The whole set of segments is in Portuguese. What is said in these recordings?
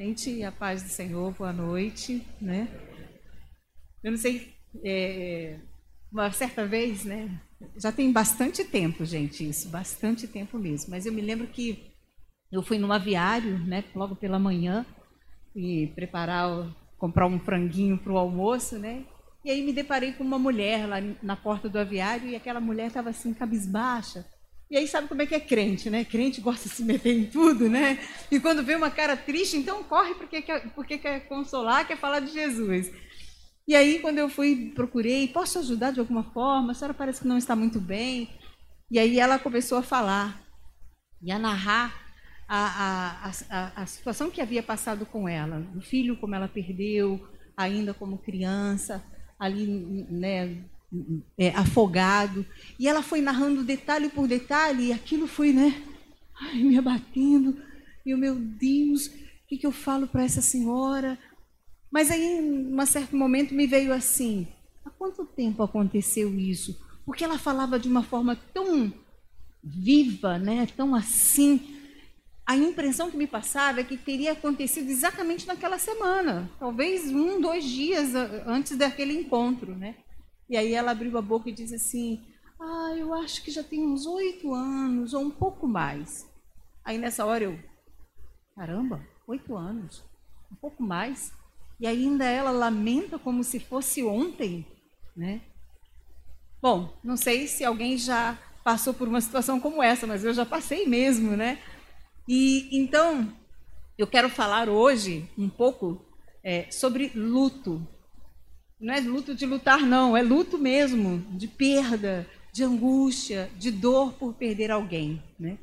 Gente, a paz do Senhor, boa noite, né? Eu não sei, é, uma certa vez, né? Já tem bastante tempo, gente, isso, bastante tempo mesmo. Mas eu me lembro que eu fui no aviário, né? Logo pela manhã e preparar, comprar um franguinho para o almoço, né? E aí me deparei com uma mulher lá na porta do aviário e aquela mulher estava assim cabisbaixa e aí sabe como é que é crente, né? Crente gosta de se meter em tudo, né? E quando vê uma cara triste, então corre porque quer, porque quer consolar, quer falar de Jesus. E aí quando eu fui, procurei, posso ajudar de alguma forma? A senhora parece que não está muito bem. E aí ela começou a falar e a narrar a, a, a, a situação que havia passado com ela. O filho, como ela perdeu, ainda como criança, ali, né, é, afogado. E ela foi narrando detalhe por detalhe, e aquilo foi, né? Ai, me abatendo. E o meu Deus, o que, que eu falo para essa senhora? Mas aí, em um certo momento, me veio assim: há quanto tempo aconteceu isso? Porque ela falava de uma forma tão viva, né? tão assim. A impressão que me passava é que teria acontecido exatamente naquela semana, talvez um, dois dias antes daquele encontro, né? E aí ela abriu a boca e disse assim: Ah, eu acho que já tem uns oito anos, ou um pouco mais. Aí nessa hora eu, caramba, oito anos, um pouco mais. E ainda ela lamenta como se fosse ontem, né? Bom, não sei se alguém já passou por uma situação como essa, mas eu já passei mesmo, né? E então eu quero falar hoje um pouco é, sobre luto, não é luto de lutar, não, é luto mesmo, de perda, de angústia, de dor por perder alguém. Né?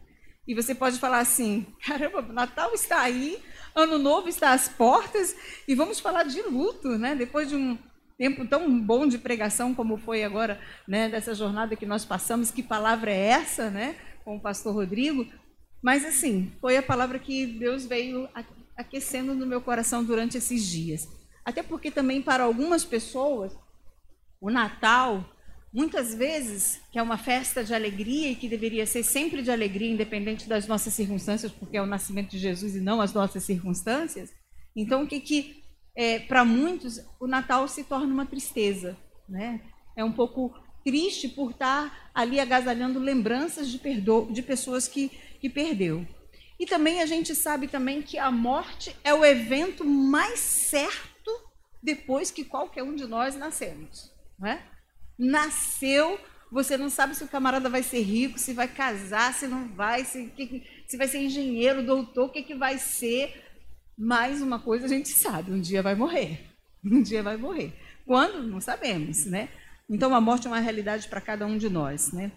E você pode falar assim: caramba, Natal está aí, Ano Novo está às portas, e vamos falar de luto, né? depois de um tempo tão bom de pregação como foi agora, né, dessa jornada que nós passamos, que palavra é essa, né, com o pastor Rodrigo? Mas assim, foi a palavra que Deus veio aquecendo no meu coração durante esses dias. Até porque também para algumas pessoas, o Natal, muitas vezes, que é uma festa de alegria e que deveria ser sempre de alegria, independente das nossas circunstâncias, porque é o nascimento de Jesus e não as nossas circunstâncias. Então, o que, que é, para muitos, o Natal se torna uma tristeza, né? É um pouco triste por estar ali agasalhando lembranças de, perdo de pessoas que, que perdeu. E também a gente sabe também que a morte é o evento mais certo depois que qualquer um de nós nascemos. Não é? Nasceu, você não sabe se o camarada vai ser rico, se vai casar, se não vai, se, se vai ser engenheiro, doutor, o que, que vai ser. Mais uma coisa a gente sabe, um dia vai morrer. Um dia vai morrer. Quando? Não sabemos, né? Então a morte é uma realidade para cada um de nós, né?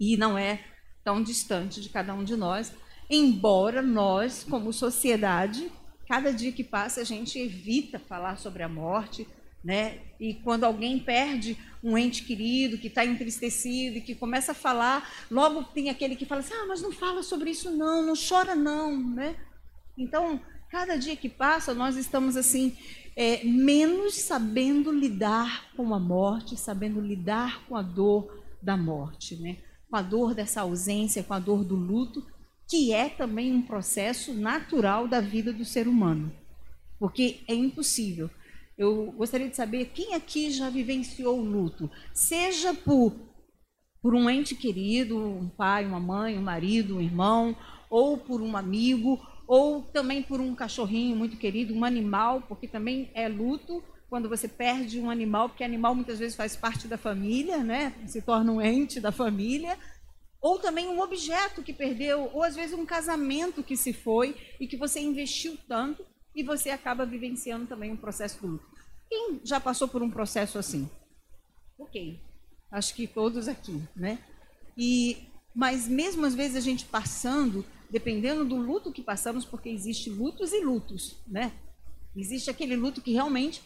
E não é tão distante de cada um de nós, embora nós, como sociedade, cada dia que passa a gente evita falar sobre a morte, né? E quando alguém perde um ente querido, que está entristecido e que começa a falar, logo tem aquele que fala assim: ah, mas não fala sobre isso não, não chora não, né? Então, cada dia que passa, nós estamos assim é, menos sabendo lidar com a morte, sabendo lidar com a dor da morte, né? Com a dor dessa ausência, com a dor do luto, que é também um processo natural da vida do ser humano. Porque é impossível. Eu gostaria de saber quem aqui já vivenciou o luto, seja por, por um ente querido, um pai, uma mãe, um marido, um irmão, ou por um amigo, ou também por um cachorrinho muito querido, um animal, porque também é luto quando você perde um animal, porque animal muitas vezes faz parte da família, né? se torna um ente da família, ou também um objeto que perdeu, ou às vezes um casamento que se foi e que você investiu tanto e você acaba vivenciando também um processo do luto. Quem já passou por um processo assim? Ok, acho que todos aqui, né? E, mas mesmo às vezes a gente passando, dependendo do luto que passamos, porque existe lutos e lutos, né? Existe aquele luto que realmente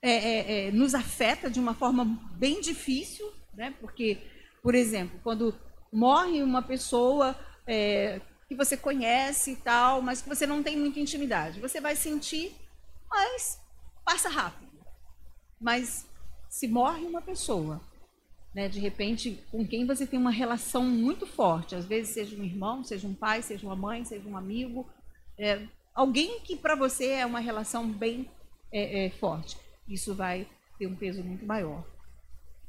é, é, é, nos afeta de uma forma bem difícil, né? Porque, por exemplo, quando morre uma pessoa é, que você conhece e tal, mas que você não tem muita intimidade. Você vai sentir, mas passa rápido. Mas se morre uma pessoa, né, de repente, com quem você tem uma relação muito forte, às vezes seja um irmão, seja um pai, seja uma mãe, seja um amigo, é, alguém que para você é uma relação bem é, é, forte. Isso vai ter um peso muito maior.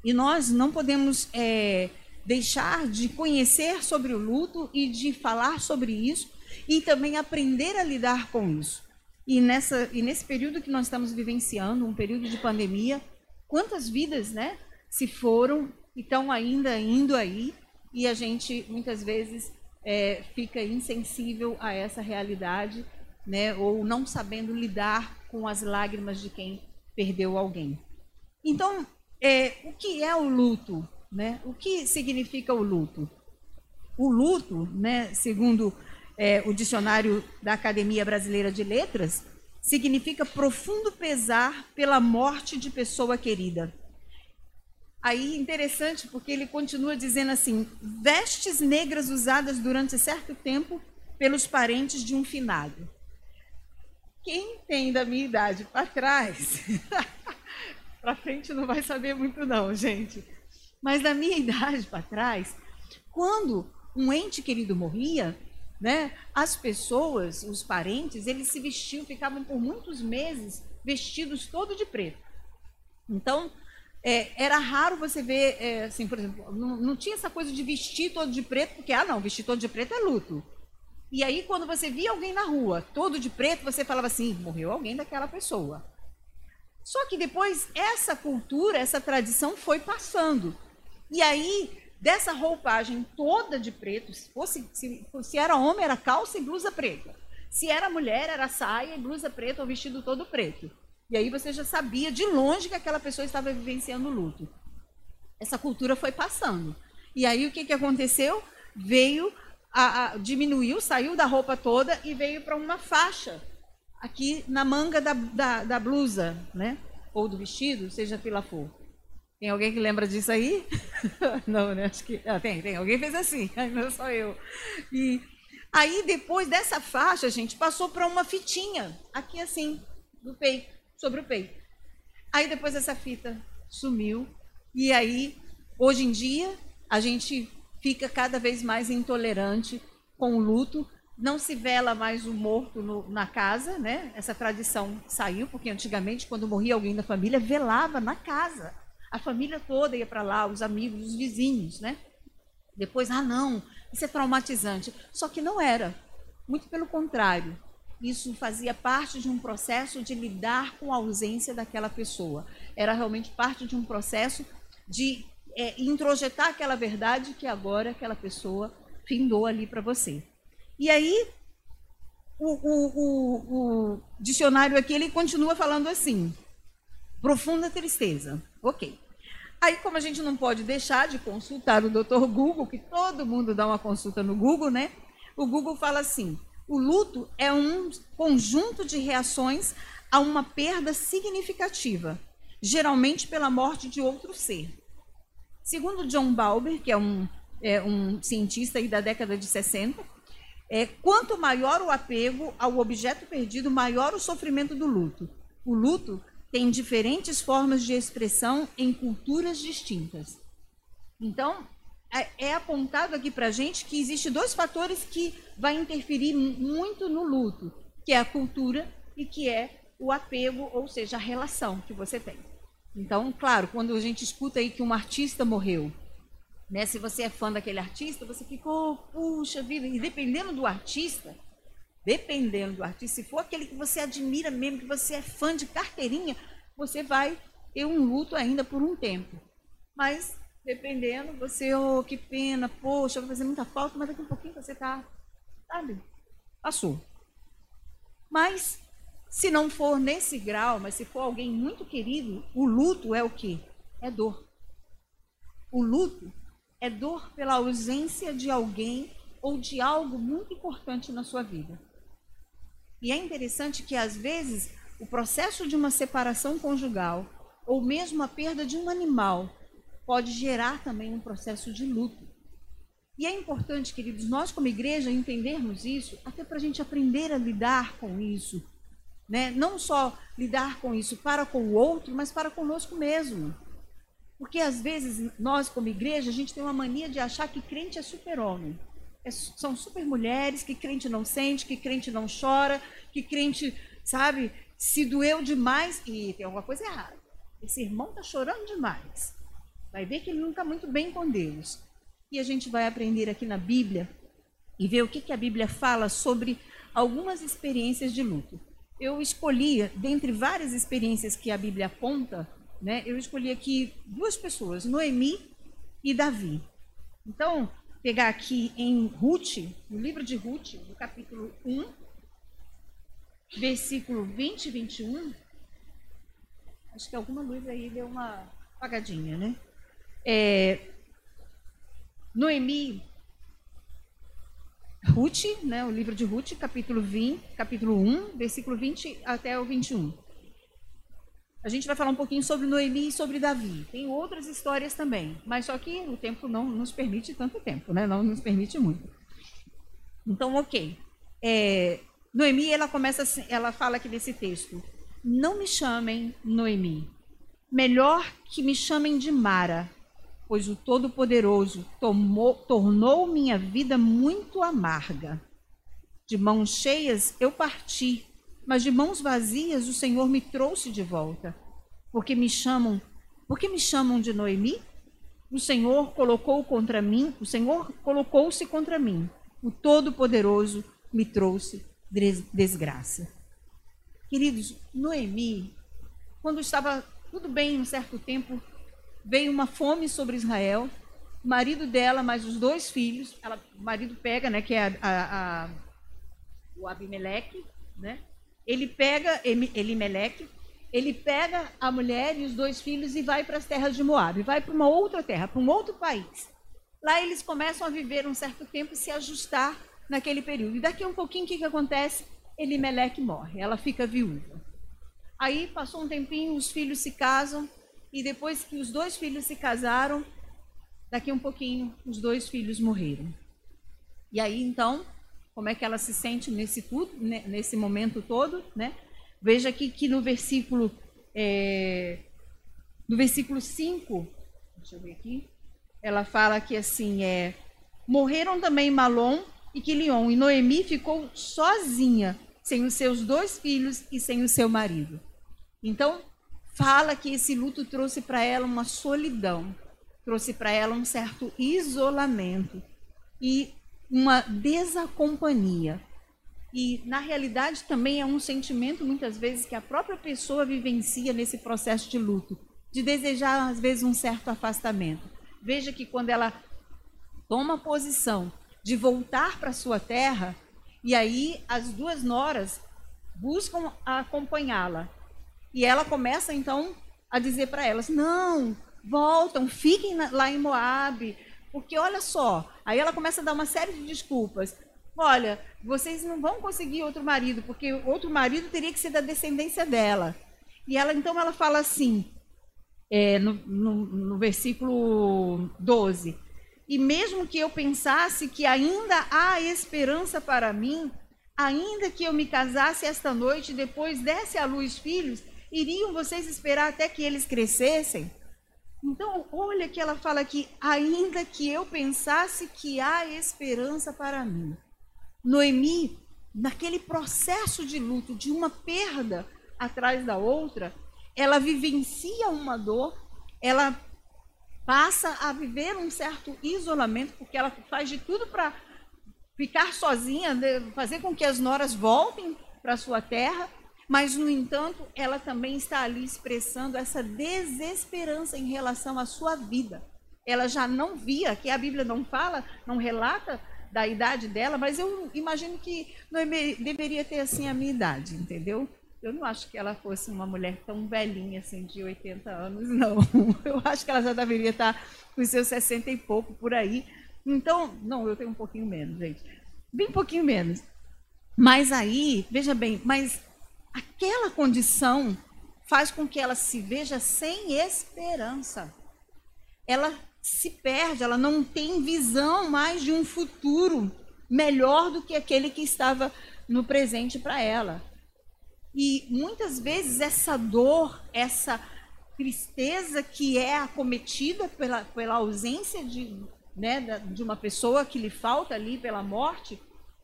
E nós não podemos é, deixar de conhecer sobre o luto e de falar sobre isso e também aprender a lidar com isso. E, nessa, e nesse período que nós estamos vivenciando, um período de pandemia, quantas vidas né, se foram e estão ainda indo aí, e a gente muitas vezes é, fica insensível a essa realidade, né, ou não sabendo lidar com as lágrimas de quem perdeu alguém. Então, é, o que é o luto? Né? O que significa o luto? O luto, né, segundo é, o dicionário da Academia Brasileira de Letras, significa profundo pesar pela morte de pessoa querida. Aí interessante porque ele continua dizendo assim: vestes negras usadas durante certo tempo pelos parentes de um finado. Quem tem da minha idade para trás, para frente não vai saber muito não, gente. Mas da minha idade para trás, quando um ente querido morria, né? As pessoas, os parentes, eles se vestiam, ficavam por muitos meses vestidos todo de preto. Então, é, era raro você ver, é, assim, por exemplo, não, não, tinha essa coisa de vestir todo de preto, porque, ah, não, vestir todo de preto é luto. E aí, quando você via alguém na rua todo de preto, você falava assim, morreu alguém daquela pessoa. Só que depois, essa cultura, essa tradição foi passando. E aí, dessa roupagem toda de preto, se, fosse, se, se era homem, era calça e blusa preta. Se era mulher, era saia e blusa preta ou vestido todo preto. E aí você já sabia de longe que aquela pessoa estava vivenciando luto. Essa cultura foi passando. E aí o que, que aconteceu? Veio, a, a, diminuiu, saiu da roupa toda e veio para uma faixa aqui na manga da, da, da blusa, né? Ou do vestido, seja pela for. Tem alguém que lembra disso aí? não, né? Acho que. Ah, tem, tem. Alguém fez assim, não sou eu. E aí, depois dessa faixa, gente, passou para uma fitinha, aqui assim, do peito, sobre o peito. Aí depois essa fita sumiu. E aí, hoje em dia, a gente fica cada vez mais intolerante com o luto. Não se vela mais o morto no, na casa, né? Essa tradição saiu, porque antigamente, quando morria alguém da família, velava na casa. A família toda ia para lá, os amigos, os vizinhos, né? Depois, ah, não, isso é traumatizante. Só que não era. Muito pelo contrário. Isso fazia parte de um processo de lidar com a ausência daquela pessoa. Era realmente parte de um processo de é, introjetar aquela verdade que agora aquela pessoa findou ali para você. E aí, o, o, o, o dicionário aqui ele continua falando assim: profunda tristeza. Ok. Aí, como a gente não pode deixar de consultar o Dr. Google, que todo mundo dá uma consulta no Google, né? O Google fala assim: o luto é um conjunto de reações a uma perda significativa, geralmente pela morte de outro ser. Segundo John Balber, que é um, é um cientista da década de 60, é, quanto maior o apego ao objeto perdido, maior o sofrimento do luto. O luto tem diferentes formas de expressão em culturas distintas. Então, é, é apontado aqui para a gente que existe dois fatores que vai interferir muito no luto, que é a cultura e que é o apego, ou seja, a relação que você tem. Então, claro, quando a gente escuta aí que um artista morreu, né, se você é fã daquele artista, você ficou, puxa vida, e dependendo do artista, dependendo do artista, se for aquele que você admira mesmo, que você é fã de carteirinha, você vai ter um luto ainda por um tempo. Mas, dependendo, você, oh, que pena, poxa, vai fazer muita falta, mas daqui a um pouquinho você tá, sabe, passou. Mas, se não for nesse grau, mas se for alguém muito querido, o luto é o quê? É dor. O luto é dor pela ausência de alguém ou de algo muito importante na sua vida. E é interessante que, às vezes, o processo de uma separação conjugal ou mesmo a perda de um animal pode gerar também um processo de luto. E é importante, queridos, nós como igreja entendermos isso, até para a gente aprender a lidar com isso. Né? Não só lidar com isso para com o outro, mas para conosco mesmo. Porque às vezes nós, como igreja, a gente tem uma mania de achar que crente é super-homem. É, são super mulheres, que crente não sente, que crente não chora, que crente, sabe, se doeu demais e tem alguma coisa errada. Esse irmão está chorando demais. Vai ver que ele não está muito bem com Deus. E a gente vai aprender aqui na Bíblia e ver o que, que a Bíblia fala sobre algumas experiências de luto. Eu escolhi, dentre várias experiências que a Bíblia aponta, né, eu escolhi aqui duas pessoas, Noemi e Davi. Então, pegar aqui em Ruth, no livro de Ruth, no capítulo 1, versículo 20 e 21. Acho que alguma luz aí deu uma apagadinha, né? É, Noemi, Ruth, né, o livro de Ruth, capítulo 20, capítulo 1, versículo 20 até o 21. A gente vai falar um pouquinho sobre Noemi e sobre Davi. Tem outras histórias também, mas só que o tempo não nos permite tanto tempo, né? Não nos permite muito. Então, ok. É, Noemi, ela começa, assim, ela fala aqui nesse texto: Não me chamem Noemi, melhor que me chamem de Mara, pois o Todo-Poderoso tornou minha vida muito amarga. De mãos cheias eu parti mas de mãos vazias o Senhor me trouxe de volta. Porque me chamam, porque me chamam de Noemi? O Senhor colocou contra mim, o Senhor colocou-se contra mim. O Todo-Poderoso me trouxe desgraça. Queridos, Noemi, quando estava tudo bem um certo tempo, veio uma fome sobre Israel. O marido dela, mais os dois filhos, ela, o marido pega, né, que é a, a, a, o Abimeleque, né? Ele pega Elimeleque, ele pega a mulher e os dois filhos e vai para as terras de Moab, vai para uma outra terra, para um outro país. Lá eles começam a viver um certo tempo e se ajustar naquele período. E daqui a um pouquinho, o que, que acontece? Elimeleque morre, ela fica viúva. Aí passou um tempinho, os filhos se casam, e depois que os dois filhos se casaram, daqui a um pouquinho, os dois filhos morreram. E aí então, como é que ela se sente nesse tudo, nesse momento todo, né? Veja aqui que no versículo é, no versículo 5, deixa eu ver aqui, ela fala que assim é morreram também Malom e Quilion, e Noemi ficou sozinha, sem os seus dois filhos e sem o seu marido. Então, fala que esse luto trouxe para ela uma solidão, trouxe para ela um certo isolamento. E uma desacompanhia. E, na realidade, também é um sentimento, muitas vezes, que a própria pessoa vivencia nesse processo de luto, de desejar, às vezes, um certo afastamento. Veja que quando ela toma posição de voltar para sua terra, e aí as duas noras buscam acompanhá-la. E ela começa, então, a dizer para elas: não, voltam, fiquem lá em Moabe, porque olha só, aí ela começa a dar uma série de desculpas. Olha, vocês não vão conseguir outro marido, porque outro marido teria que ser da descendência dela. E ela então ela fala assim, é, no, no, no versículo 12: E mesmo que eu pensasse que ainda há esperança para mim, ainda que eu me casasse esta noite e depois desse à luz filhos, iriam vocês esperar até que eles crescessem? Então, olha que ela fala aqui, ainda que eu pensasse que há esperança para mim. Noemi, naquele processo de luto, de uma perda atrás da outra, ela vivencia uma dor, ela passa a viver um certo isolamento, porque ela faz de tudo para ficar sozinha, fazer com que as noras voltem para sua terra, mas, no entanto, ela também está ali expressando essa desesperança em relação à sua vida. Ela já não via, que a Bíblia não fala, não relata da idade dela, mas eu imagino que não deveria ter assim a minha idade, entendeu? Eu não acho que ela fosse uma mulher tão velhinha, assim, de 80 anos, não. Eu acho que ela já deveria estar com seus 60 e pouco por aí. Então, não, eu tenho um pouquinho menos, gente. Bem pouquinho menos. Mas aí, veja bem, mas aquela condição faz com que ela se veja sem esperança. Ela se perde, ela não tem visão mais de um futuro melhor do que aquele que estava no presente para ela. E muitas vezes essa dor, essa tristeza que é acometida pela, pela ausência de, né, de uma pessoa que lhe falta ali pela morte,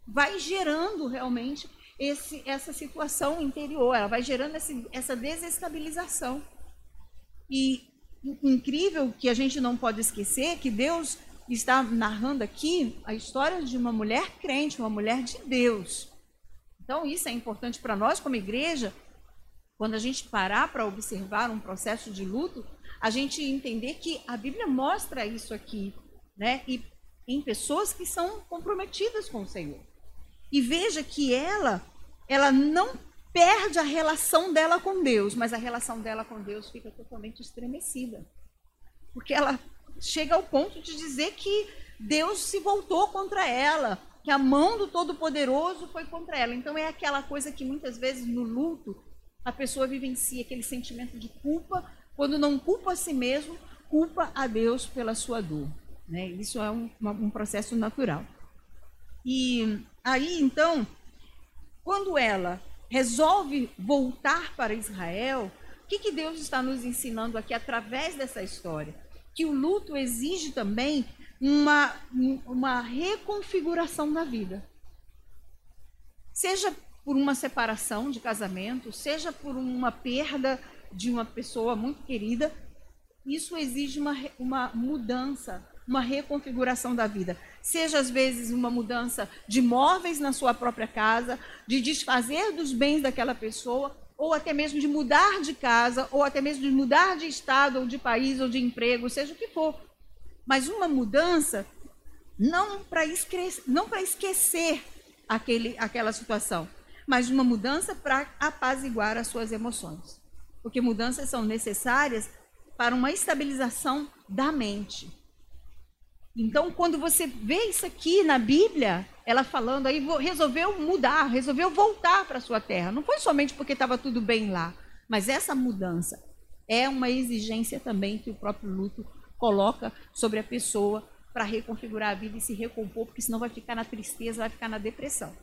vai gerando realmente esse, essa situação interior, ela vai gerando esse, essa desestabilização. E incrível que a gente não pode esquecer que Deus está narrando aqui a história de uma mulher crente, uma mulher de Deus. Então, isso é importante para nós, como igreja, quando a gente parar para observar um processo de luto, a gente entender que a Bíblia mostra isso aqui, né? E em pessoas que são comprometidas com o Senhor. E veja que ela, ela não perde a relação dela com Deus, mas a relação dela com Deus fica totalmente estremecida. Porque ela chega ao ponto de dizer que Deus se voltou contra ela, que a mão do Todo-Poderoso foi contra ela. Então é aquela coisa que muitas vezes no luto a pessoa vivencia aquele sentimento de culpa, quando não culpa a si mesmo, culpa a Deus pela sua dor. Né? Isso é um, um processo natural. E aí então, quando ela resolve voltar para Israel, o que, que Deus está nos ensinando aqui através dessa história? Que o luto exige também uma, uma reconfiguração da vida. Seja por uma separação de casamento, seja por uma perda de uma pessoa muito querida, isso exige uma, uma mudança, uma reconfiguração da vida. Seja às vezes uma mudança de móveis na sua própria casa, de desfazer dos bens daquela pessoa, ou até mesmo de mudar de casa, ou até mesmo de mudar de estado, ou de país, ou de emprego, seja o que for mas uma mudança não para esquecer, não esquecer aquele, aquela situação, mas uma mudança para apaziguar as suas emoções. Porque mudanças são necessárias para uma estabilização da mente. Então, quando você vê isso aqui na Bíblia, ela falando aí, resolveu mudar, resolveu voltar para a sua terra. Não foi somente porque estava tudo bem lá, mas essa mudança é uma exigência também que o próprio luto coloca sobre a pessoa para reconfigurar a vida e se recompor, porque senão vai ficar na tristeza, vai ficar na depressão.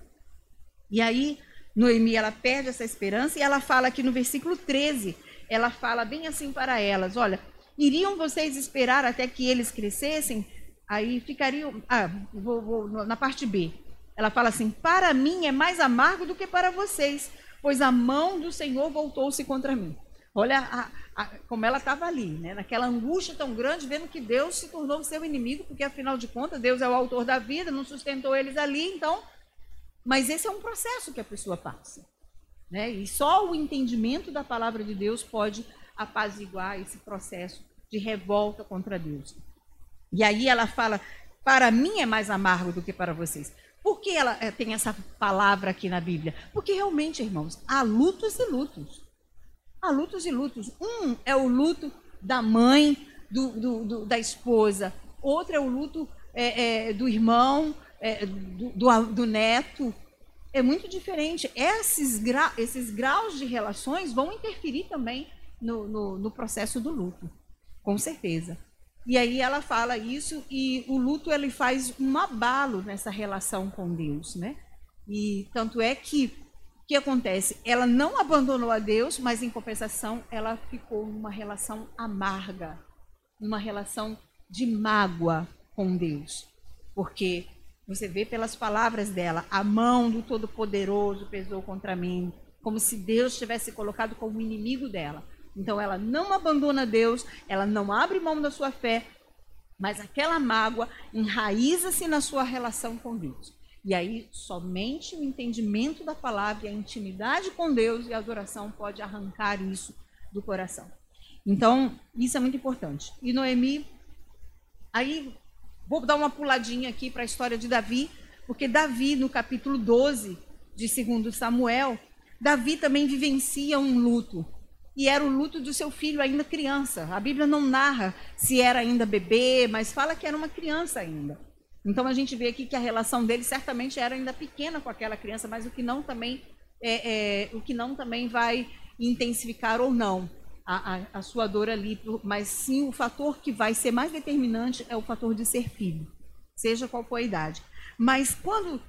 E aí, Noemi, ela perde essa esperança e ela fala aqui no versículo 13, ela fala bem assim para elas, olha, iriam vocês esperar até que eles crescessem? Aí ficariam, ah, vou, vou, na parte B, ela fala assim, para mim é mais amargo do que para vocês, pois a mão do Senhor voltou-se contra mim. Olha a, a, como ela estava ali, né? naquela angústia tão grande, vendo que Deus se tornou seu inimigo, porque afinal de contas Deus é o autor da vida, não sustentou eles ali, então. Mas esse é um processo que a pessoa passa. Né? E só o entendimento da palavra de Deus pode apaziguar esse processo de revolta contra Deus. E aí ela fala: para mim é mais amargo do que para vocês. Por que ela eh, tem essa palavra aqui na Bíblia? Porque realmente, irmãos, há lutos e lutos. Há lutos e lutos. Um é o luto da mãe, do, do, do da esposa. Outro é o luto é, é, do irmão, é, do, do, neto. É muito diferente. Esses, gra, esses graus de relações vão interferir também no, no, no processo do luto, com certeza. E aí ela fala isso e o luto ele faz um abalo nessa relação com Deus, né? E tanto é que o que acontece? Ela não abandonou a Deus, mas em compensação ela ficou numa relação amarga, numa relação de mágoa com Deus. Porque você vê pelas palavras dela, a mão do Todo-Poderoso pesou contra mim, como se Deus tivesse colocado como inimigo dela. Então ela não abandona Deus, ela não abre mão da sua fé, mas aquela mágoa enraiza-se na sua relação com Deus. E aí, somente o entendimento da palavra, a intimidade com Deus e a adoração pode arrancar isso do coração. Então, isso é muito importante. E Noemi, aí, vou dar uma puladinha aqui para a história de Davi, porque Davi, no capítulo 12 de 2 Samuel, Davi também vivencia um luto. E era o luto do seu filho ainda criança. A Bíblia não narra se era ainda bebê, mas fala que era uma criança ainda. Então a gente vê aqui que a relação dele certamente era ainda pequena com aquela criança, mas o que não também é, é o que não também vai intensificar ou não a, a, a, sua dor ali, mas sim o fator que vai ser mais determinante é o fator de ser filho, seja qual for a idade. Mas quando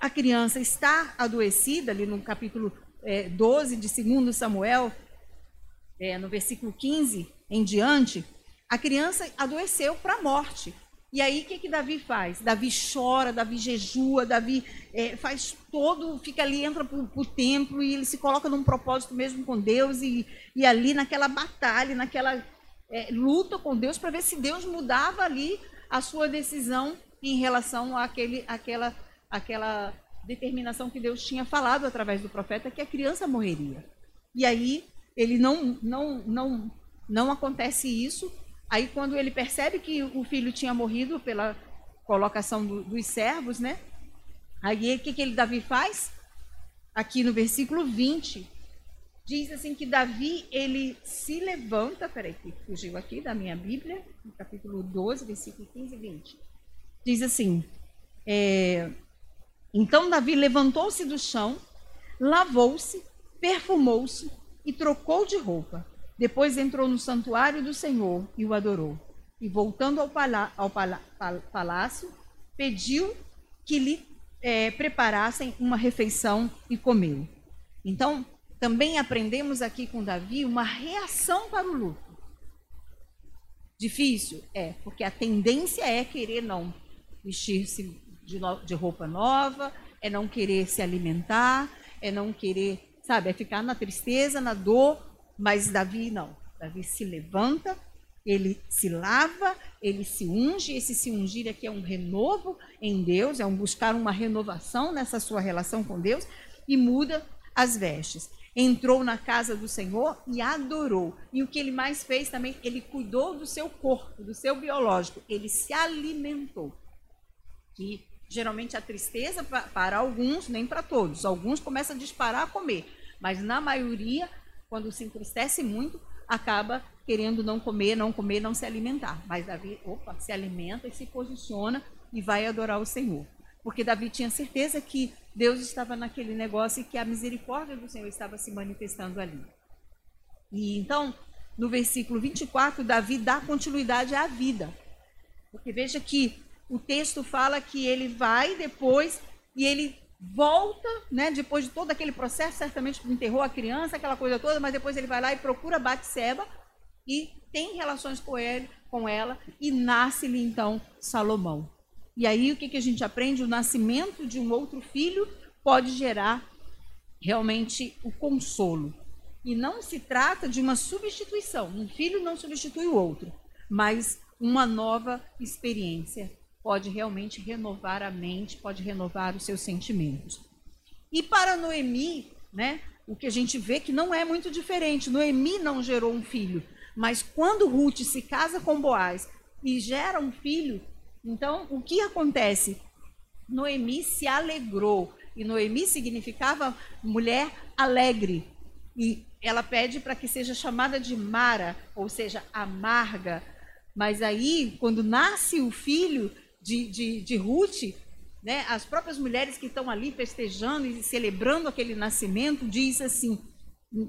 a criança está adoecida, ali no capítulo é, 12 de 2 Samuel, é, no versículo 15 em diante, a criança adoeceu para a morte. E aí, o que, que Davi faz? Davi chora, Davi jejua, Davi é, faz todo, fica ali, entra para o templo e ele se coloca num propósito mesmo com Deus e, e ali naquela batalha, naquela é, luta com Deus para ver se Deus mudava ali a sua decisão em relação àquele, àquela, àquela determinação que Deus tinha falado através do profeta que a criança morreria. E aí ele não, não, não, não acontece isso. Aí quando ele percebe que o filho tinha morrido pela colocação do, dos servos, né? Aí o que, que ele Davi faz? Aqui no versículo 20, diz assim que Davi, ele se levanta, peraí, que fugiu aqui da minha Bíblia, no capítulo 12, versículo 15 e 20. Diz assim, é, então Davi levantou-se do chão, lavou-se, perfumou-se e trocou de roupa. Depois entrou no santuário do Senhor e o adorou. E voltando ao, ao palá palácio, pediu que lhe é, preparassem uma refeição e comeu. Então, também aprendemos aqui com Davi uma reação para o luto. Difícil? É, porque a tendência é querer não vestir-se de, de roupa nova, é não querer se alimentar, é não querer, sabe, é ficar na tristeza, na dor, mas Davi não. Davi se levanta, ele se lava, ele se unge, esse se ungir aqui é um renovo em Deus, é um buscar uma renovação nessa sua relação com Deus e muda as vestes entrou na casa do Senhor e adorou. E o que ele mais fez também, ele cuidou do seu corpo, do seu biológico, ele se alimentou. E geralmente a tristeza para alguns, nem para todos, alguns começam a disparar a comer, mas na maioria, quando se entristece muito, acaba querendo não comer, não comer, não se alimentar. Mas Davi, opa, se alimenta e se posiciona e vai adorar o Senhor. Porque Davi tinha certeza que Deus estava naquele negócio e que a misericórdia do Senhor estava se manifestando ali. E então, no versículo 24, Davi dá continuidade à vida. Porque veja que o texto fala que ele vai depois e ele volta, né, depois de todo aquele processo, certamente enterrou a criança, aquela coisa toda, mas depois ele vai lá e procura Batseba e tem relações com ele, com ela e nasce-lhe então Salomão. E aí o que, que a gente aprende? O nascimento de um outro filho pode gerar realmente o consolo. E não se trata de uma substituição. Um filho não substitui o outro, mas uma nova experiência pode realmente renovar a mente, pode renovar os seus sentimentos. E para Noemi, né, o que a gente vê que não é muito diferente. Noemi não gerou um filho, mas quando Ruth se casa com Boaz e gera um filho, então, o que acontece? Noemi se alegrou. E Noemi significava mulher alegre. E ela pede para que seja chamada de Mara, ou seja, amarga. Mas aí, quando nasce o filho de, de, de Ruth, né, as próprias mulheres que estão ali festejando e celebrando aquele nascimento, diz assim,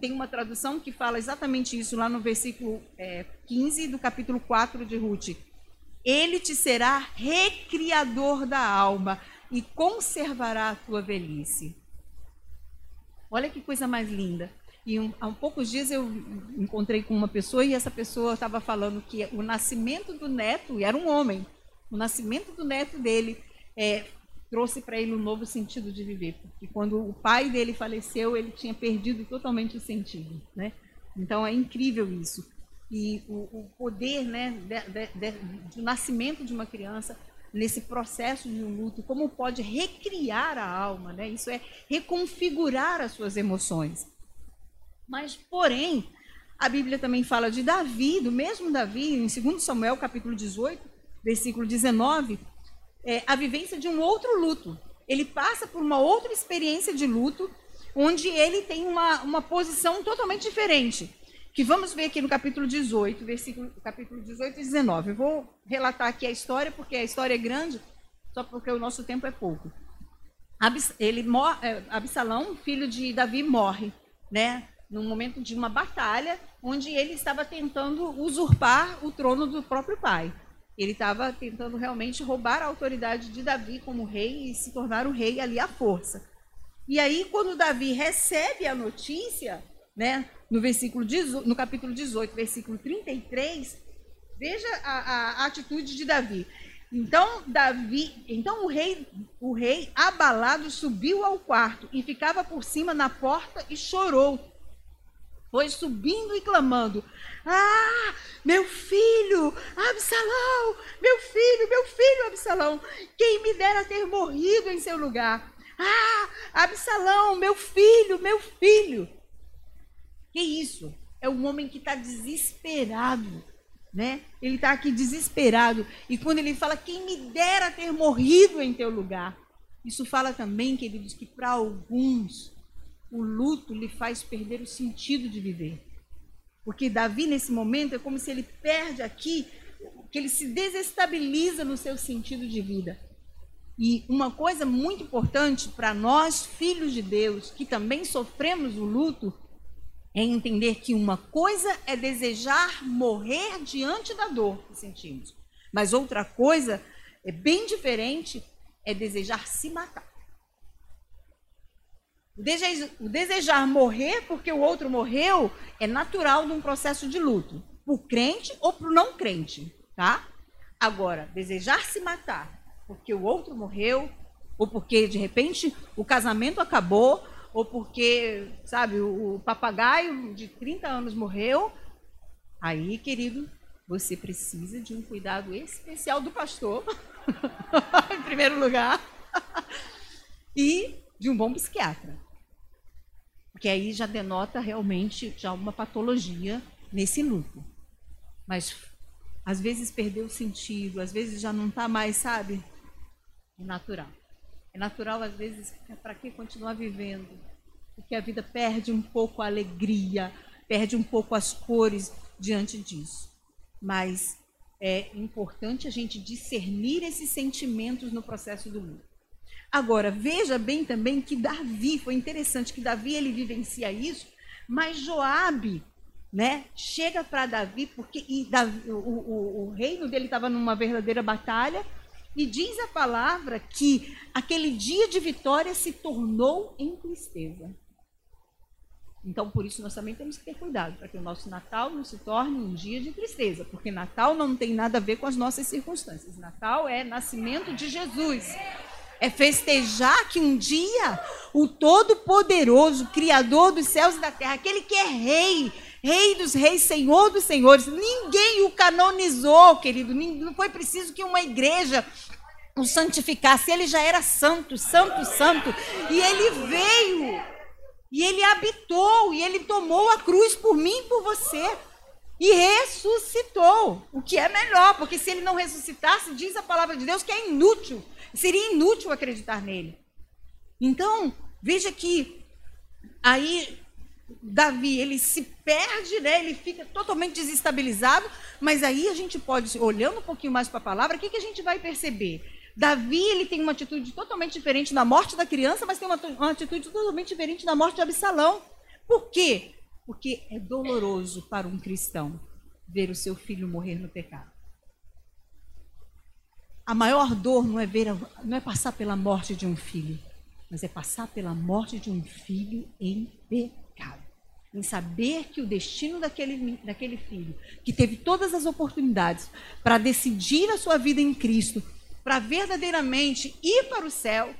tem uma tradução que fala exatamente isso lá no versículo é, 15 do capítulo 4 de Ruth. Ele te será recriador da alma e conservará a tua velhice. Olha que coisa mais linda. E um, há poucos dias eu encontrei com uma pessoa e essa pessoa estava falando que o nascimento do neto, e era um homem, o nascimento do neto dele é, trouxe para ele um novo sentido de viver. Porque quando o pai dele faleceu, ele tinha perdido totalmente o sentido. Né? Então é incrível isso e o, o poder né, de, de, de, do nascimento de uma criança nesse processo de luto, como pode recriar a alma, né? isso é reconfigurar as suas emoções. Mas, porém, a Bíblia também fala de Davi, do mesmo Davi, em 2 Samuel, capítulo 18, versículo 19, é, a vivência de um outro luto. Ele passa por uma outra experiência de luto, onde ele tem uma, uma posição totalmente diferente que vamos ver aqui no capítulo 18, versículo, capítulo 18 e 19. Eu vou relatar aqui a história, porque a história é grande, só porque o nosso tempo é pouco. Abs, ele, é, Absalão, filho de Davi, morre, né? Num momento de uma batalha, onde ele estava tentando usurpar o trono do próprio pai. Ele estava tentando realmente roubar a autoridade de Davi como rei e se tornar o rei ali à força. E aí, quando Davi recebe a notícia, né, no versículo no capítulo 18, versículo 33, veja a, a, atitude de Davi. Então Davi, então o rei, o rei abalado subiu ao quarto e ficava por cima na porta e chorou. Foi subindo e clamando: Ah, meu filho, Absalão, meu filho, meu filho, Absalão, quem me dera ter morrido em seu lugar. Ah, Absalão, meu filho, meu filho. Que isso? É um homem que está desesperado né? Ele está aqui desesperado. E quando ele fala, quem me dera ter morrido em teu lugar. Isso fala também, queridos, que para alguns o luto lhe faz perder o sentido de viver. Porque Davi, nesse momento, é como se ele perde aqui, que ele se desestabiliza no seu sentido de vida. E uma coisa muito importante para nós, filhos de Deus, que também sofremos o luto, é entender que uma coisa é desejar morrer diante da dor que sentimos, mas outra coisa é bem diferente, é desejar se matar. O desejar, morrer porque o outro morreu é natural de um processo de luto, por crente ou por não crente, tá? Agora, desejar se matar porque o outro morreu, ou porque de repente o casamento acabou, ou porque, sabe, o, papagaio de 30 anos morreu, aí, querido, você precisa de um cuidado especial do pastor, em primeiro lugar, e de um bom psiquiatra. Porque aí já denota realmente já uma patologia nesse luto. Mas às vezes perdeu o sentido, às vezes já não está mais, sabe? É natural. É natural, às vezes, para que continuar vivendo? Porque a vida perde um pouco a alegria, perde um pouco as cores diante disso. Mas é importante a gente discernir esses sentimentos no processo do luto. Agora, veja bem também que Davi, foi interessante que Davi ele vivencia isso, mas Joabe, né, chega para Davi porque Davi, o, o, o reino dele estava numa verdadeira batalha e diz a palavra que aquele dia de vitória se tornou em tristeza. Então, por isso, nós também temos que ter cuidado para que o nosso Natal não se torne um dia de tristeza, porque Natal não tem nada a ver com as nossas circunstâncias. Natal é nascimento de Jesus. É festejar que um dia o Todo-Poderoso, Criador dos céus e da terra, aquele que é Rei, Rei dos Reis, Senhor dos Senhores, ninguém o canonizou, querido. Não foi preciso que uma igreja o santificasse. Ele já era santo, santo, santo. E ele veio. E ele habitou. E ele tomou a cruz por mim e por você. E ressuscitou. O que é melhor, porque se ele não ressuscitasse, diz a palavra de Deus que é inútil. Seria inútil acreditar nele. Então, veja que aí Davi, ele se perde, né? ele fica totalmente desestabilizado, mas aí a gente pode, olhando um pouquinho mais para a palavra, o que, que a gente vai perceber? Davi ele tem uma atitude totalmente diferente na morte da criança, mas tem uma, uma atitude totalmente diferente na morte de Absalão. Por quê? Porque é doloroso para um cristão ver o seu filho morrer no pecado. A maior dor não é ver, não é passar pela morte de um filho, mas é passar pela morte de um filho em pecado. Em saber que o destino daquele, daquele filho, que teve todas as oportunidades para decidir a sua vida em Cristo, para verdadeiramente ir para o céu,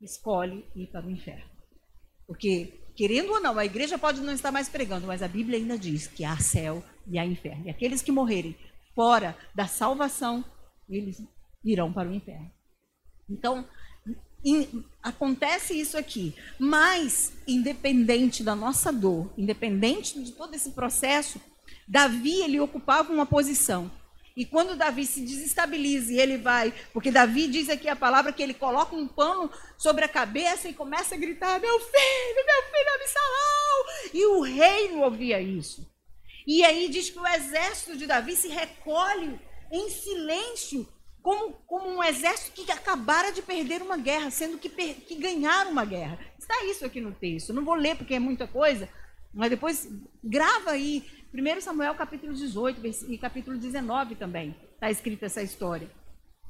escolhe ir para o inferno. Porque, querendo ou não, a igreja pode não estar mais pregando, mas a Bíblia ainda diz que há céu e há inferno. E aqueles que morrerem fora da salvação, eles irão para o inferno. Então, in, acontece isso aqui. Mas, independente da nossa dor, independente de todo esse processo, Davi ele ocupava uma posição e quando Davi se desestabiliza e ele vai, porque Davi diz aqui a palavra que ele coloca um pano sobre a cabeça e começa a gritar: Meu filho, meu filho Absalão! O rei não ouvia isso. E aí diz que o exército de Davi se recolhe em silêncio, como, como um exército que acabara de perder uma guerra, sendo que, que ganharam uma guerra. Está isso aqui no texto. Não vou ler porque é muita coisa, mas depois grava aí 1 Samuel capítulo 18 e capítulo 19 também está escrita essa história.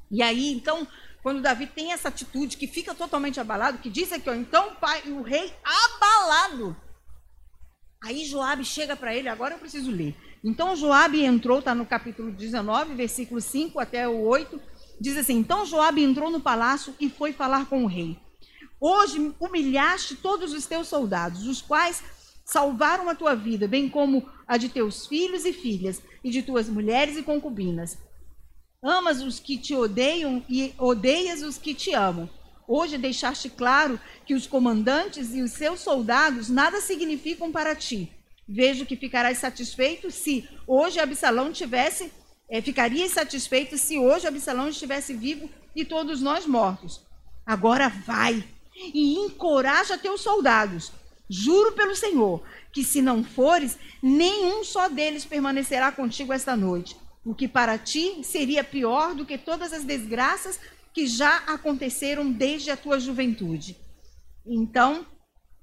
E aí, então, quando Davi tem essa atitude que fica totalmente abalado, que diz aqui, ó, então pai, o rei abalado. Aí Joabe chega para ele, agora eu preciso ler. Então Joabe entrou, está no capítulo 19, versículo 5 até o 8, diz assim: Então Joabe entrou no palácio e foi falar com o rei. Hoje humilhaste todos os teus soldados, os quais salvaram a tua vida, bem como a de teus filhos e filhas, e de tuas mulheres e concubinas. Amas os que te odeiam e odeias os que te amam. Hoje deixaste claro que os comandantes e os seus soldados nada significam para ti. Vejo que ficarás satisfeito se hoje Absalão tivesse, é, satisfeito se hoje Absalão estivesse vivo e todos nós mortos. Agora vai e encoraja teus soldados. Juro pelo Senhor que se não fores, nenhum só deles permanecerá contigo esta noite. O que para ti seria pior do que todas as desgraças que já aconteceram desde a tua juventude. Então,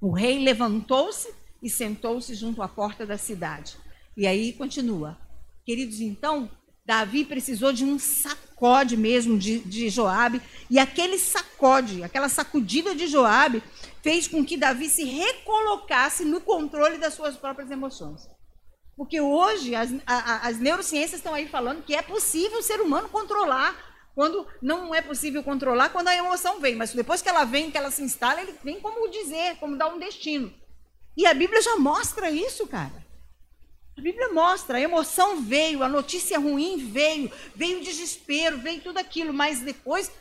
o rei levantou-se e sentou-se junto à porta da cidade. E aí continua. Queridos, então, Davi precisou de um sacode mesmo de, de Joabe, e aquele sacode, aquela sacudida de Joabe, fez com que Davi se recolocasse no controle das suas próprias emoções. Porque hoje as, a, as neurociências estão aí falando que é possível o ser humano controlar quando não é possível controlar, quando a emoção vem. Mas depois que ela vem, que ela se instala, ele vem como dizer, como dar um destino. E a Bíblia já mostra isso, cara. A Bíblia mostra, a emoção veio, a notícia ruim veio, veio o desespero, veio tudo aquilo, mas depois,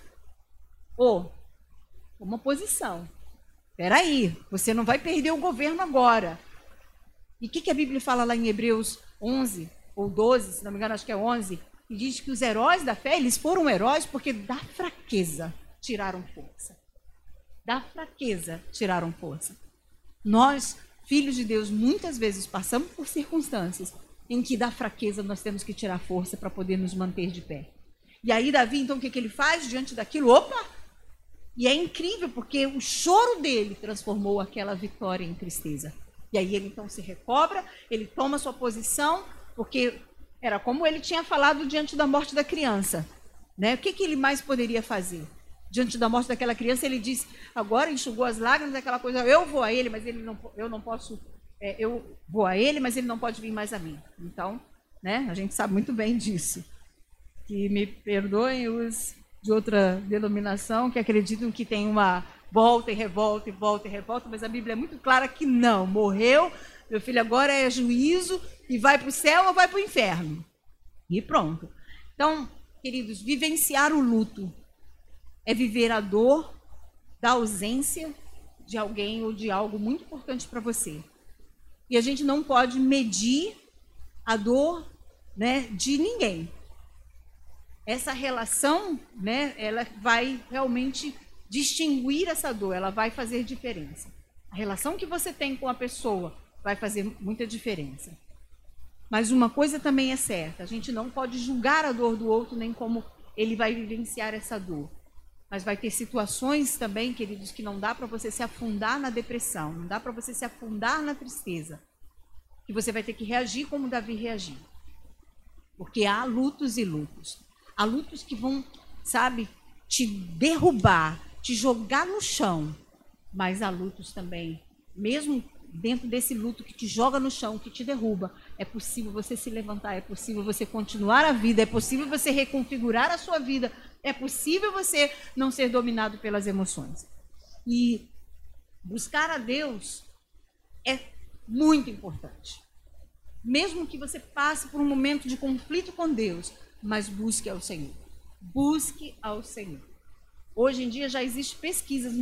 oh, uma posição. Espera aí, você não vai perder o governo agora. E o que, que a Bíblia fala lá em Hebreus 11 ou 12, se não me engano, acho que é 11, e diz que os heróis da fé, eles foram heróis porque da fraqueza tiraram força. Da fraqueza tiraram força. Nós, filhos de Deus, muitas vezes passamos por circunstâncias em que da fraqueza nós temos que tirar força para poder nos manter de pé. E aí Davi, então, o que, que ele faz diante daquilo? Opa! E é incrível porque o choro dele transformou aquela vitória em tristeza. E aí ele então se recobra, ele toma sua posição, porque era como ele tinha falado diante da morte da criança. Né? O que, que ele mais poderia fazer? Diante da morte daquela criança, ele disse, agora enxugou as lágrimas, aquela coisa, eu vou a ele, mas ele não, eu não posso, é, eu vou a ele, mas ele não pode vir mais a mim. Então, né, a gente sabe muito bem disso. Que me perdoem os de outra denominação que acreditam que tem uma volta e revolta e volta e revolta, mas a Bíblia é muito clara que não, morreu, meu filho agora é juízo e vai para o céu ou vai para o inferno. E pronto. Então, queridos, vivenciar o luto é viver a dor da ausência de alguém ou de algo muito importante para você. E a gente não pode medir a dor né, de ninguém. Essa relação, né, ela vai realmente distinguir essa dor, ela vai fazer diferença. A relação que você tem com a pessoa vai fazer muita diferença. Mas uma coisa também é certa: a gente não pode julgar a dor do outro nem como ele vai vivenciar essa dor. Mas vai ter situações também, queridos, que não dá para você se afundar na depressão, não dá para você se afundar na tristeza. Que você vai ter que reagir como Davi reagiu. Porque há lutos e lutos. Há lutos que vão, sabe, te derrubar, te jogar no chão. Mas há lutos também, mesmo dentro desse luto que te joga no chão, que te derruba, é possível você se levantar, é possível você continuar a vida, é possível você reconfigurar a sua vida, é possível você não ser dominado pelas emoções. E buscar a Deus é muito importante. Mesmo que você passe por um momento de conflito com Deus, mas busque ao Senhor. Busque ao Senhor. Hoje em dia já existem pesquisas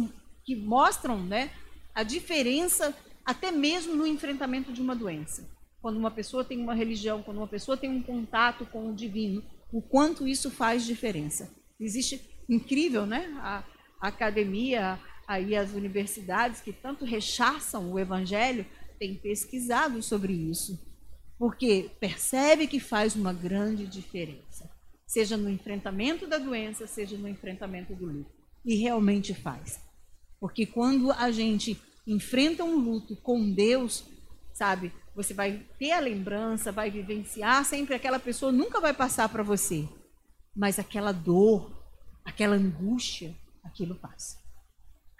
que mostram né, a diferença até mesmo no enfrentamento de uma doença. Quando uma pessoa tem uma religião, quando uma pessoa tem um contato com o divino, o quanto isso faz diferença. Existe incrível, né? A, a academia, aí as universidades que tanto rechaçam o evangelho têm pesquisado sobre isso, porque percebe que faz uma grande diferença, seja no enfrentamento da doença, seja no enfrentamento do luto. E realmente faz. Porque quando a gente enfrenta um luto com Deus, sabe? Você vai ter a lembrança, vai vivenciar sempre aquela pessoa nunca vai passar para você, mas aquela dor, aquela angústia, aquilo passa.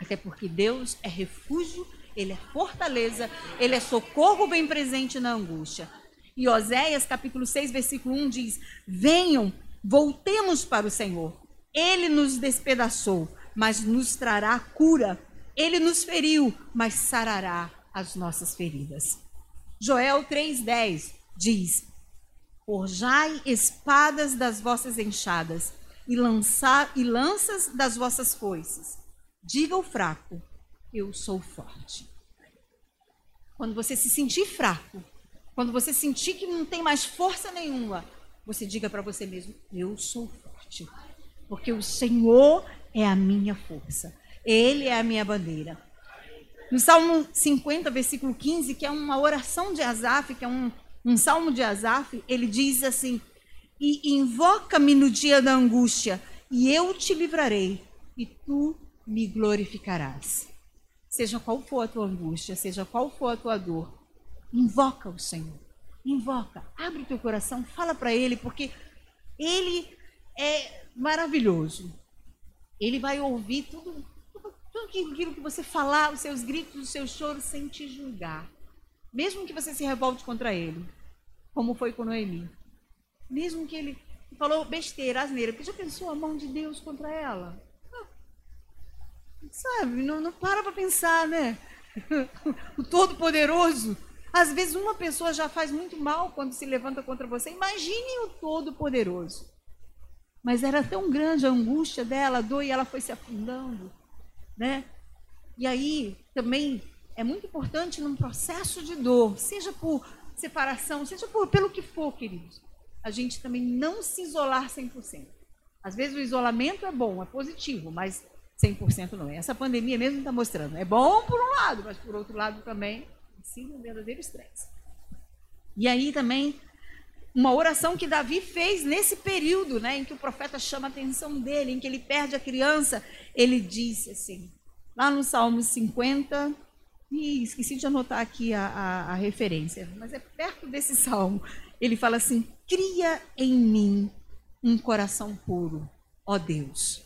Até porque Deus é refúgio, ele é fortaleza, ele é socorro bem presente na angústia. E Oséias, capítulo 6, versículo 1 diz: Venham, voltemos para o Senhor. Ele nos despedaçou, mas nos trará cura. Ele nos feriu, mas sarará as nossas feridas. Joel 3,10 diz: Forjai espadas das vossas enxadas e, e lanças das vossas foices. Diga ao fraco: Eu sou forte. Quando você se sentir fraco, quando você sentir que não tem mais força nenhuma, você diga para você mesmo: Eu sou forte. Porque o Senhor é a minha força. Ele é a minha bandeira. No Salmo 50, versículo 15, que é uma oração de Asaf, que é um, um salmo de Asaf, ele diz assim: E invoca-me no dia da angústia, e eu te livrarei, e tu me glorificarás. Seja qual for a tua angústia, seja qual for a tua dor, invoca o Senhor. Invoca, abre o teu coração, fala para Ele, porque Ele é maravilhoso. Ele vai ouvir tudo, tudo, aquilo que você falar, os seus gritos, os seus choros, sem te julgar. Mesmo que você se revolte contra Ele, como foi com Noemi. Mesmo que ele falou besteira, asneira, porque já pensou a mão de Deus contra ela? Sabe, não, não para para pensar, né? o Todo-Poderoso. Às vezes uma pessoa já faz muito mal quando se levanta contra você. Imagine o Todo-Poderoso. Mas era tão grande a angústia dela, a dor, e ela foi se afundando, né? E aí também é muito importante num processo de dor, seja por separação, seja por, pelo que for, queridos, a gente também não se isolar 100%. Às vezes o isolamento é bom, é positivo, mas 100% não é. Essa pandemia mesmo está mostrando. É bom por um lado, mas por outro lado também ensina um verdadeiro estresse. E aí também uma oração que Davi fez nesse período, né, em que o profeta chama a atenção dele, em que ele perde a criança, ele disse assim, lá no Salmo 50, e esqueci de anotar aqui a, a, a referência, mas é perto desse salmo. Ele fala assim: cria em mim um coração puro, ó Deus,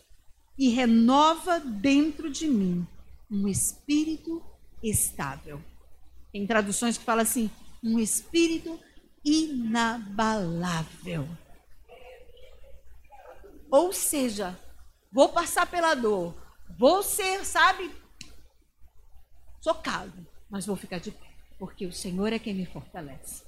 e renova dentro de mim um espírito estável. Tem traduções que falam assim: um espírito inabalável. Ou seja, vou passar pela dor, vou ser, sabe, socado, mas vou ficar de pé, porque o Senhor é quem me fortalece.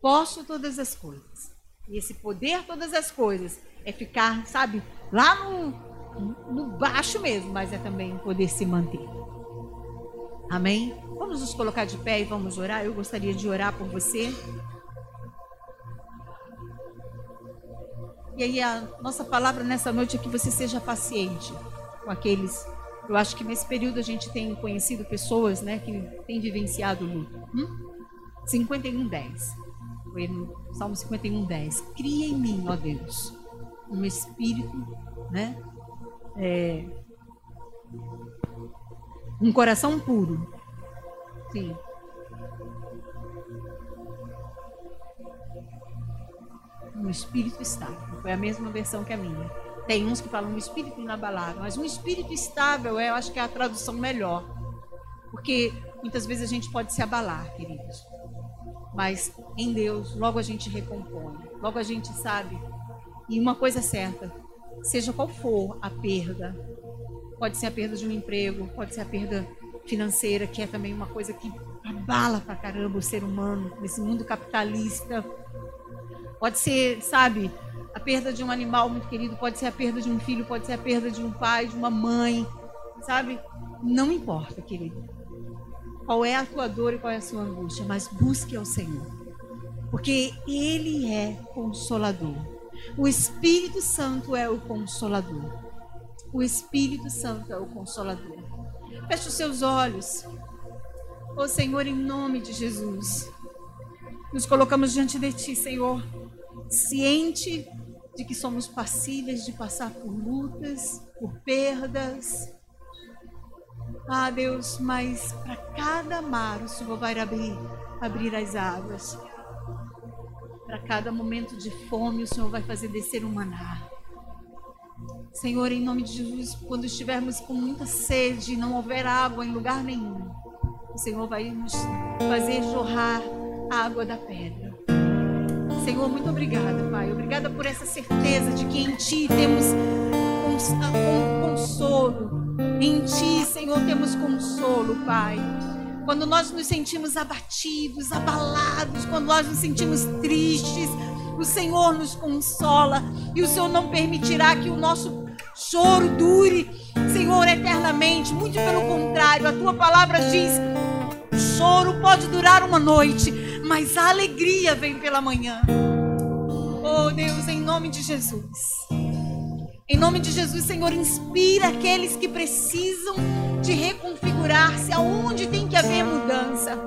Posso todas as coisas. E esse poder todas as coisas é ficar, sabe, lá no no baixo mesmo, mas é também poder se manter. Amém? Vamos nos colocar de pé e vamos orar. Eu gostaria de orar por você. E aí a nossa palavra nessa noite é que você seja paciente com aqueles. Eu acho que nesse período a gente tem conhecido pessoas, né, que têm vivenciado o luto. Hum? 51, 10. Foi no Salmo 51, 10. Cria em mim, ó Deus, um espírito, né, é, um coração puro. Sim. Um espírito estável. Foi a mesma versão que a minha. Tem uns que falam um espírito inabalável, mas um espírito estável é, eu acho que é a tradução melhor. Porque muitas vezes a gente pode se abalar, queridos. Mas em Deus, logo a gente recompõe. Logo a gente sabe. E uma coisa é certa: seja qual for a perda, pode ser a perda de um emprego, pode ser a perda financeira, que é também uma coisa que abala pra caramba o ser humano nesse mundo capitalista. Pode ser, sabe, a perda de um animal muito querido, pode ser a perda de um filho, pode ser a perda de um pai, de uma mãe, sabe? Não importa, querido. Qual é a tua dor e qual é a sua angústia, mas busque ao Senhor. Porque Ele é consolador. O Espírito Santo é o consolador. O Espírito Santo é o consolador. Feche os seus olhos. Ó oh, Senhor, em nome de Jesus, nos colocamos diante de Ti, Senhor, ciente de que somos passíveis de passar por lutas, por perdas. Ah, Deus, mas para cada mar o Senhor vai abrir, abrir as águas. Para cada momento de fome, o Senhor vai fazer descer um maná. Senhor, em nome de Jesus, quando estivermos com muita sede e não houver água em lugar nenhum, o Senhor vai nos fazer jorrar a água da pedra. Senhor, muito obrigada, Pai. Obrigada por essa certeza de que em Ti temos consolo. Em Ti, Senhor, temos consolo, Pai. Quando nós nos sentimos abatidos, abalados, quando nós nos sentimos tristes, o Senhor nos consola e o Senhor não permitirá que o nosso choro dure, Senhor, eternamente. Muito pelo contrário, a tua palavra diz: o choro pode durar uma noite, mas a alegria vem pela manhã. Oh Deus, em nome de Jesus. Em nome de Jesus, Senhor, inspira aqueles que precisam de reconfigurar-se, aonde tem que haver mudança.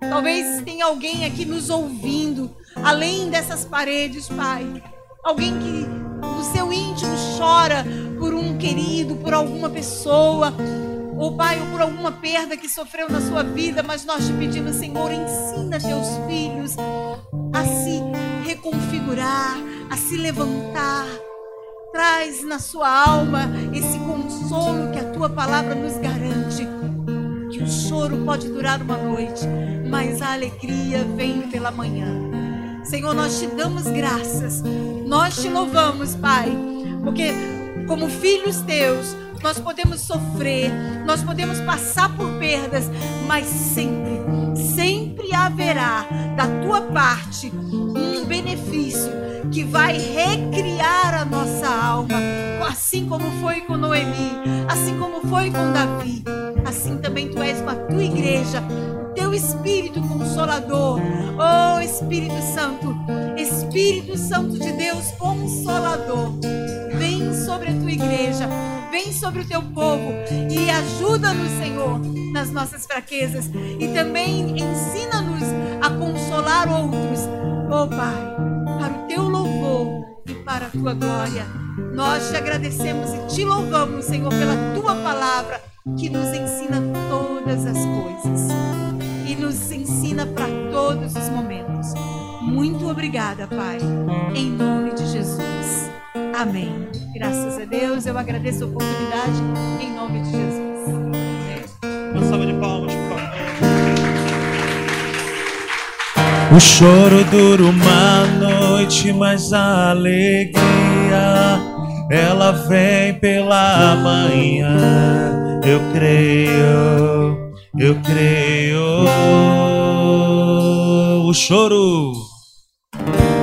Talvez tenha alguém aqui nos ouvindo, além dessas paredes, Pai. Alguém que no seu íntimo chora por um querido, por alguma pessoa, ou Pai, ou por alguma perda que sofreu na sua vida, mas nós te pedimos, Senhor, ensina teus filhos a se reconfigurar, a se levantar. Traz na sua alma esse consolo que a tua palavra nos garante. Que o choro pode durar uma noite, mas a alegria vem pela manhã. Senhor, nós te damos graças, nós te louvamos, Pai, porque como filhos teus, nós podemos sofrer, nós podemos passar por perdas, mas sempre, sempre haverá da tua parte um benefício que vai recriar a nossa alma, assim como foi com Noemi, assim como foi com Davi, assim também tu és com a tua igreja, teu Espírito Consolador, oh Espírito Santo, Espírito Santo de Deus Consolador, vem sobre a tua igreja vem sobre o teu povo e ajuda-nos, Senhor, nas nossas fraquezas e também ensina-nos a consolar outros, oh Pai, para o teu louvor e para a tua glória. Nós te agradecemos e te louvamos, Senhor, pela tua palavra que nos ensina todas as coisas e nos ensina para todos os momentos. Muito obrigada, Pai, em nome de Jesus. Amém. Graças a Deus, eu agradeço a oportunidade em nome de Jesus. Uma salva de palmas, por favor. O choro dura uma noite, mas a alegria ela vem pela manhã. Eu creio, eu creio. O choro,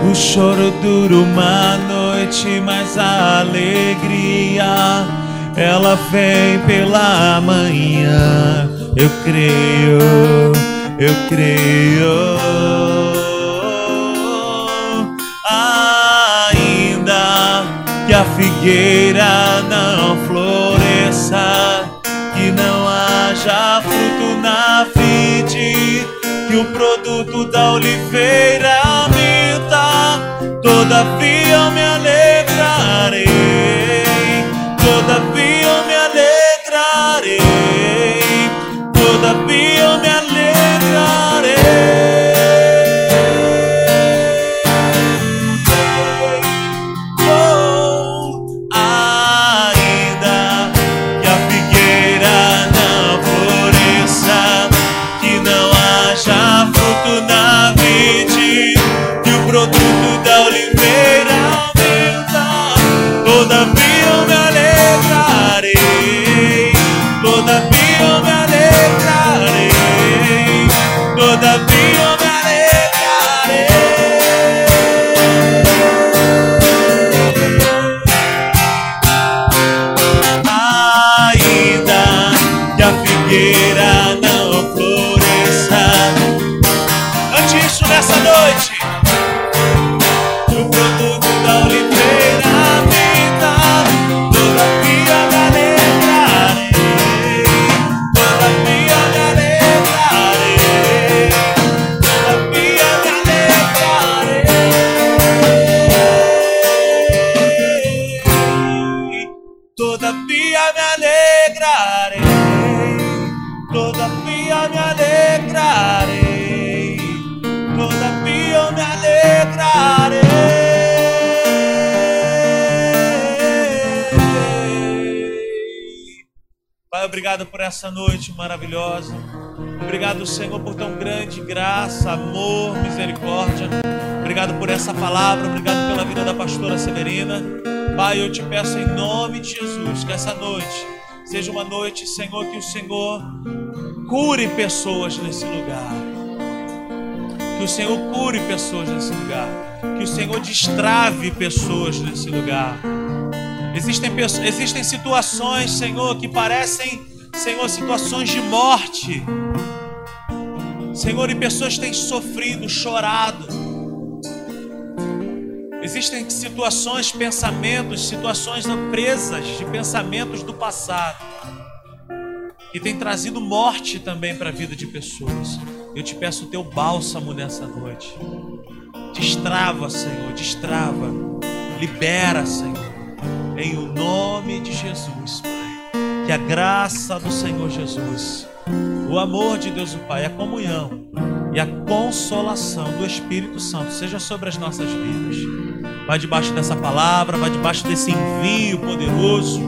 o choro dura uma noite noite, mas a alegria ela vem pela manhã. Eu creio, eu creio. Ainda que a figueira não floresça, que não haja fruto na vide, que o produto da oliveira todavia eu me alegrarei, todavia eu me alegrarei, essa noite maravilhosa. Obrigado, Senhor, por tão grande graça, amor, misericórdia. Obrigado por essa palavra, obrigado pela vida da pastora Severina. Pai, eu te peço em nome de Jesus que essa noite seja uma noite, Senhor, que o Senhor cure pessoas nesse lugar. Que o Senhor cure pessoas nesse lugar. Que o Senhor destrave pessoas nesse lugar. Existem, existem situações, Senhor, que parecem, Senhor, situações de morte. Senhor, e pessoas têm sofrido, chorado. Existem situações, pensamentos, situações presas de pensamentos do passado que tem trazido morte também para a vida de pessoas. Eu te peço o teu bálsamo nessa noite. Destrava, Senhor, destrava. Libera, Senhor. Em o nome de Jesus. Que a graça do Senhor Jesus, o amor de Deus o Pai, a comunhão e a consolação do Espírito Santo seja sobre as nossas vidas. Vai debaixo dessa palavra, vai debaixo desse envio poderoso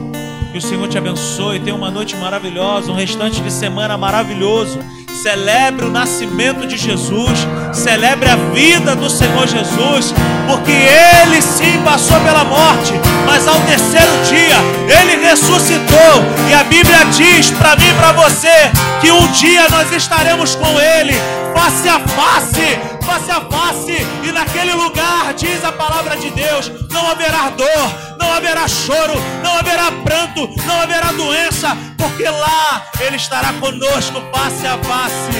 que o Senhor te abençoe. Tenha uma noite maravilhosa, um restante de semana maravilhoso. Celebre o nascimento de Jesus, celebre a vida do Senhor Jesus, porque Ele sim passou pela morte, mas ao terceiro dia Ele ressuscitou. E a Bíblia diz para mim e para você que um dia nós estaremos com Ele, face a face, face a face, e naquele lugar, diz a palavra de Deus, não haverá dor, não haverá choro, não haverá pranto, não haverá doença, porque lá Ele estará conosco face a face.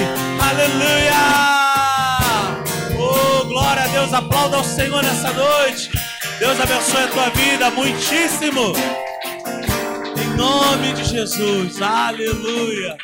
Aleluia! Oh, glória a Deus, aplauda ao Senhor nessa noite. Deus abençoe a tua vida muitíssimo. Em nome de Jesus, aleluia.